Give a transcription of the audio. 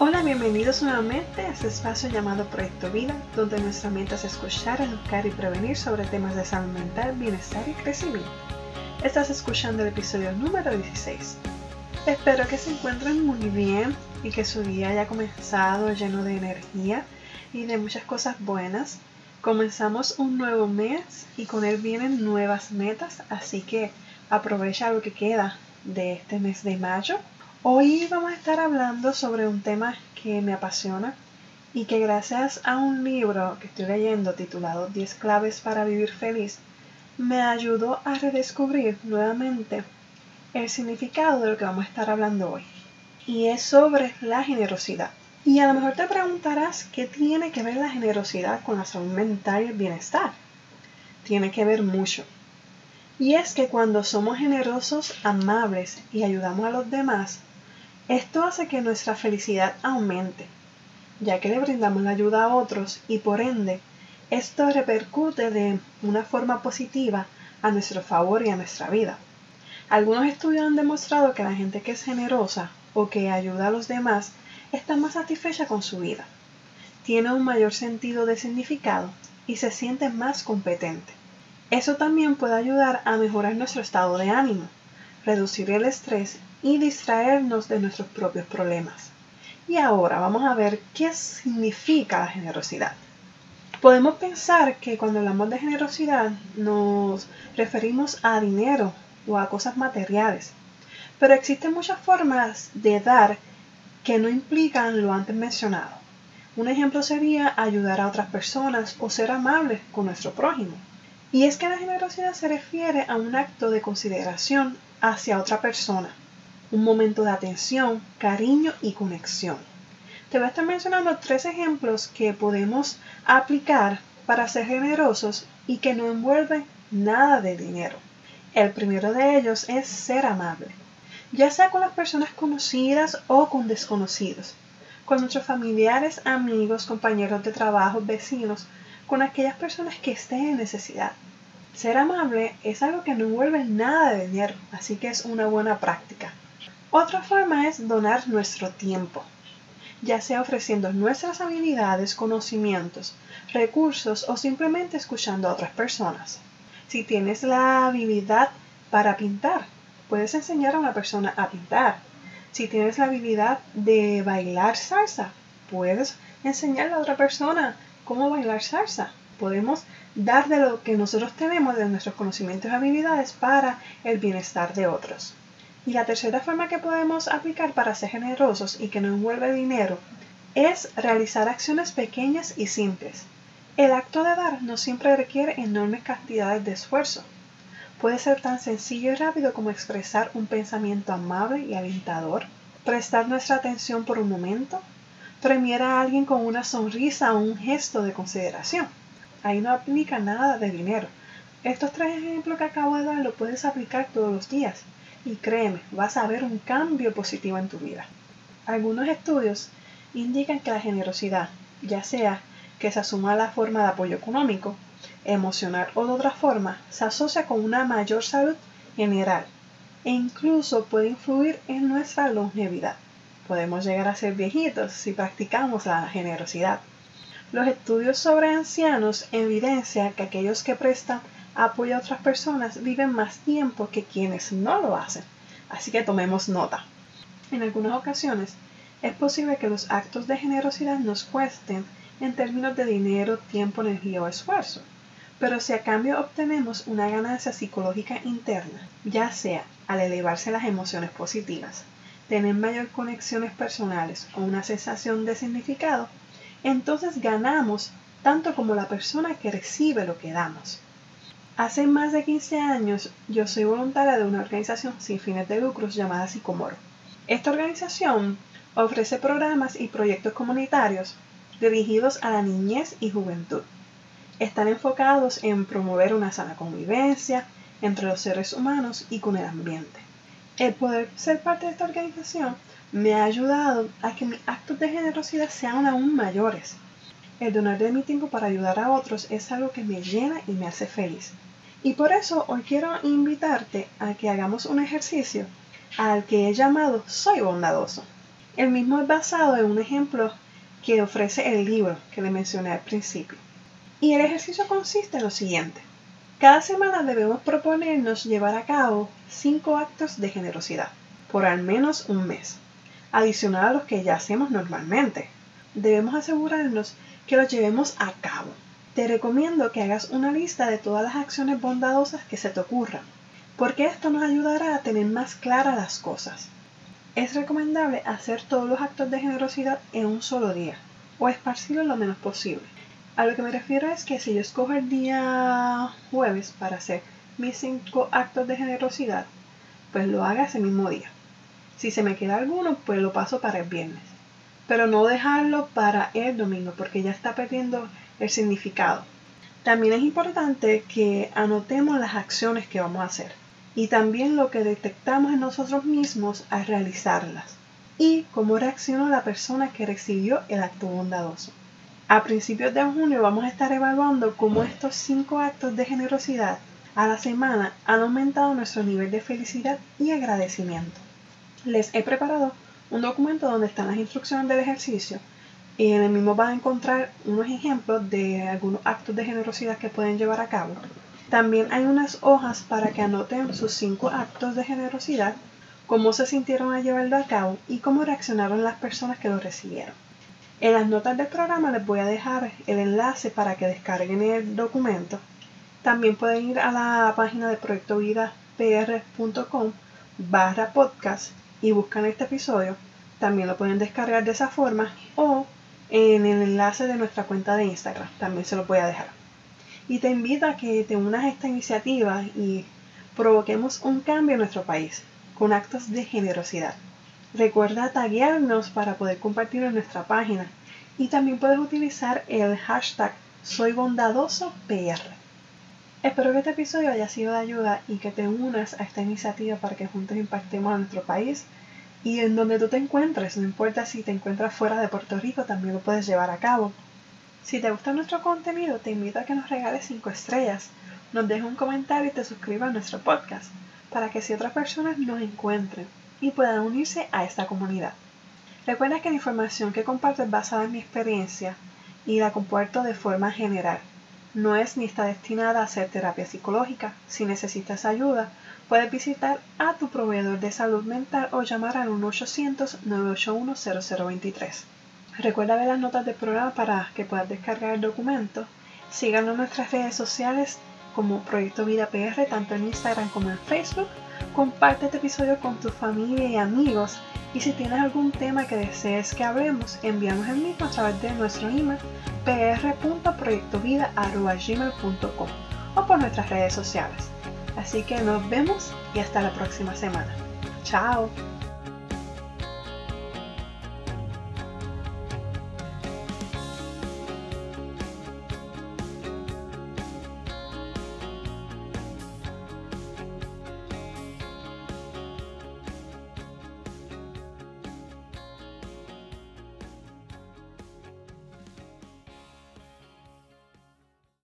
Hola, bienvenidos nuevamente a este espacio llamado Proyecto Vida, donde nuestra meta es escuchar, educar y prevenir sobre temas de salud mental, bienestar y crecimiento. Estás escuchando el episodio número 16. Espero que se encuentren muy bien y que su día haya comenzado lleno de energía y de muchas cosas buenas. Comenzamos un nuevo mes y con él vienen nuevas metas, así que aprovecha lo que queda de este mes de mayo. Hoy vamos a estar hablando sobre un tema que me apasiona y que gracias a un libro que estoy leyendo titulado 10 claves para vivir feliz, me ayudó a redescubrir nuevamente el significado de lo que vamos a estar hablando hoy. Y es sobre la generosidad. Y a lo mejor te preguntarás qué tiene que ver la generosidad con la salud mental y el bienestar. Tiene que ver mucho. Y es que cuando somos generosos, amables y ayudamos a los demás, esto hace que nuestra felicidad aumente, ya que le brindamos la ayuda a otros y por ende, esto repercute de una forma positiva a nuestro favor y a nuestra vida. Algunos estudios han demostrado que la gente que es generosa o que ayuda a los demás está más satisfecha con su vida, tiene un mayor sentido de significado y se siente más competente. Eso también puede ayudar a mejorar nuestro estado de ánimo, reducir el estrés y distraernos de nuestros propios problemas. Y ahora vamos a ver qué significa la generosidad. Podemos pensar que cuando hablamos de generosidad nos referimos a dinero o a cosas materiales, pero existen muchas formas de dar que no implican lo antes mencionado. Un ejemplo sería ayudar a otras personas o ser amables con nuestro prójimo. Y es que la generosidad se refiere a un acto de consideración hacia otra persona, un momento de atención, cariño y conexión. Te voy a estar mencionando tres ejemplos que podemos aplicar para ser generosos y que no envuelven nada de dinero. El primero de ellos es ser amable ya sea con las personas conocidas o con desconocidos, con nuestros familiares, amigos, compañeros de trabajo, vecinos, con aquellas personas que estén en necesidad. Ser amable es algo que no envuelve nada de dinero, así que es una buena práctica. Otra forma es donar nuestro tiempo, ya sea ofreciendo nuestras habilidades, conocimientos, recursos o simplemente escuchando a otras personas. Si tienes la habilidad para pintar, puedes enseñar a una persona a pintar. Si tienes la habilidad de bailar salsa, puedes enseñarle a otra persona cómo bailar salsa. Podemos dar de lo que nosotros tenemos, de nuestros conocimientos y habilidades para el bienestar de otros. Y la tercera forma que podemos aplicar para ser generosos y que no envuelve dinero es realizar acciones pequeñas y simples. El acto de dar no siempre requiere enormes cantidades de esfuerzo. Puede ser tan sencillo y rápido como expresar un pensamiento amable y alentador, prestar nuestra atención por un momento, premiar a alguien con una sonrisa o un gesto de consideración. Ahí no aplica nada de dinero. Estos tres ejemplos que acabo de dar lo puedes aplicar todos los días y créeme, vas a ver un cambio positivo en tu vida. Algunos estudios indican que la generosidad, ya sea que se asuma la forma de apoyo económico, emocional o de otra forma, se asocia con una mayor salud general e incluso puede influir en nuestra longevidad. Podemos llegar a ser viejitos si practicamos la generosidad. Los estudios sobre ancianos evidencian que aquellos que prestan apoyo a otras personas viven más tiempo que quienes no lo hacen. Así que tomemos nota. En algunas ocasiones es posible que los actos de generosidad nos cuesten en términos de dinero, tiempo, energía o esfuerzo. Pero si a cambio obtenemos una ganancia psicológica interna, ya sea al elevarse las emociones positivas, tener mayor conexiones personales o una sensación de significado, entonces ganamos tanto como la persona que recibe lo que damos. Hace más de 15 años yo soy voluntaria de una organización sin fines de lucros llamada Sicomoro. Esta organización ofrece programas y proyectos comunitarios dirigidos a la niñez y juventud. Están enfocados en promover una sana convivencia entre los seres humanos y con el ambiente. El poder ser parte de esta organización me ha ayudado a que mis actos de generosidad sean aún mayores. El donar de mi tiempo para ayudar a otros es algo que me llena y me hace feliz. Y por eso hoy quiero invitarte a que hagamos un ejercicio al que he llamado Soy bondadoso. El mismo es basado en un ejemplo que ofrece el libro que le mencioné al principio. Y el ejercicio consiste en lo siguiente. Cada semana debemos proponernos llevar a cabo cinco actos de generosidad por al menos un mes, adicional a los que ya hacemos normalmente. Debemos asegurarnos que los llevemos a cabo. Te recomiendo que hagas una lista de todas las acciones bondadosas que se te ocurran, porque esto nos ayudará a tener más claras las cosas. Es recomendable hacer todos los actos de generosidad en un solo día, o esparcirlo lo menos posible. A lo que me refiero es que si yo escojo el día jueves para hacer mis cinco actos de generosidad, pues lo haga ese mismo día. Si se me queda alguno, pues lo paso para el viernes. Pero no dejarlo para el domingo, porque ya está perdiendo el significado. También es importante que anotemos las acciones que vamos a hacer y también lo que detectamos en nosotros mismos al realizarlas y cómo reaccionó la persona que recibió el acto bondadoso. A principios de junio vamos a estar evaluando cómo estos cinco actos de generosidad a la semana han aumentado nuestro nivel de felicidad y agradecimiento. Les he preparado un documento donde están las instrucciones del ejercicio y en el mismo van a encontrar unos ejemplos de algunos actos de generosidad que pueden llevar a cabo también hay unas hojas para que anoten sus cinco actos de generosidad, cómo se sintieron al llevarlo a cabo y cómo reaccionaron las personas que lo recibieron. En las notas del programa les voy a dejar el enlace para que descarguen el documento. También pueden ir a la página de proyectovidapr.com barra podcast y buscan este episodio. También lo pueden descargar de esa forma o en el enlace de nuestra cuenta de Instagram. También se lo voy a dejar y te invito a que te unas a esta iniciativa y provoquemos un cambio en nuestro país con actos de generosidad. Recuerda taguearnos para poder compartir en nuestra página y también puedes utilizar el hashtag Soy Bondadoso PR. Espero que este episodio haya sido de ayuda y que te unas a esta iniciativa para que juntos impactemos a nuestro país y en donde tú te encuentres, no importa si te encuentras fuera de Puerto Rico, también lo puedes llevar a cabo. Si te gusta nuestro contenido, te invito a que nos regales 5 estrellas, nos dejes un comentario y te suscribas a nuestro podcast, para que si otras personas nos encuentren y puedan unirse a esta comunidad. Recuerda que la información que comparto es basada en mi experiencia y la comparto de forma general. No es ni está destinada a hacer terapia psicológica. Si necesitas ayuda, puedes visitar a tu proveedor de salud mental o llamar al 1-800-981-0023. Recuerda ver las notas del programa para que puedas descargar el documento. Síganos en nuestras redes sociales como Proyecto Vida PR, tanto en Instagram como en Facebook. Comparte este episodio con tu familia y amigos. Y si tienes algún tema que desees que hablemos, envíanos el mismo a través de nuestro email pr.proyectovida.gmail.com o por nuestras redes sociales. Así que nos vemos y hasta la próxima semana. Chao.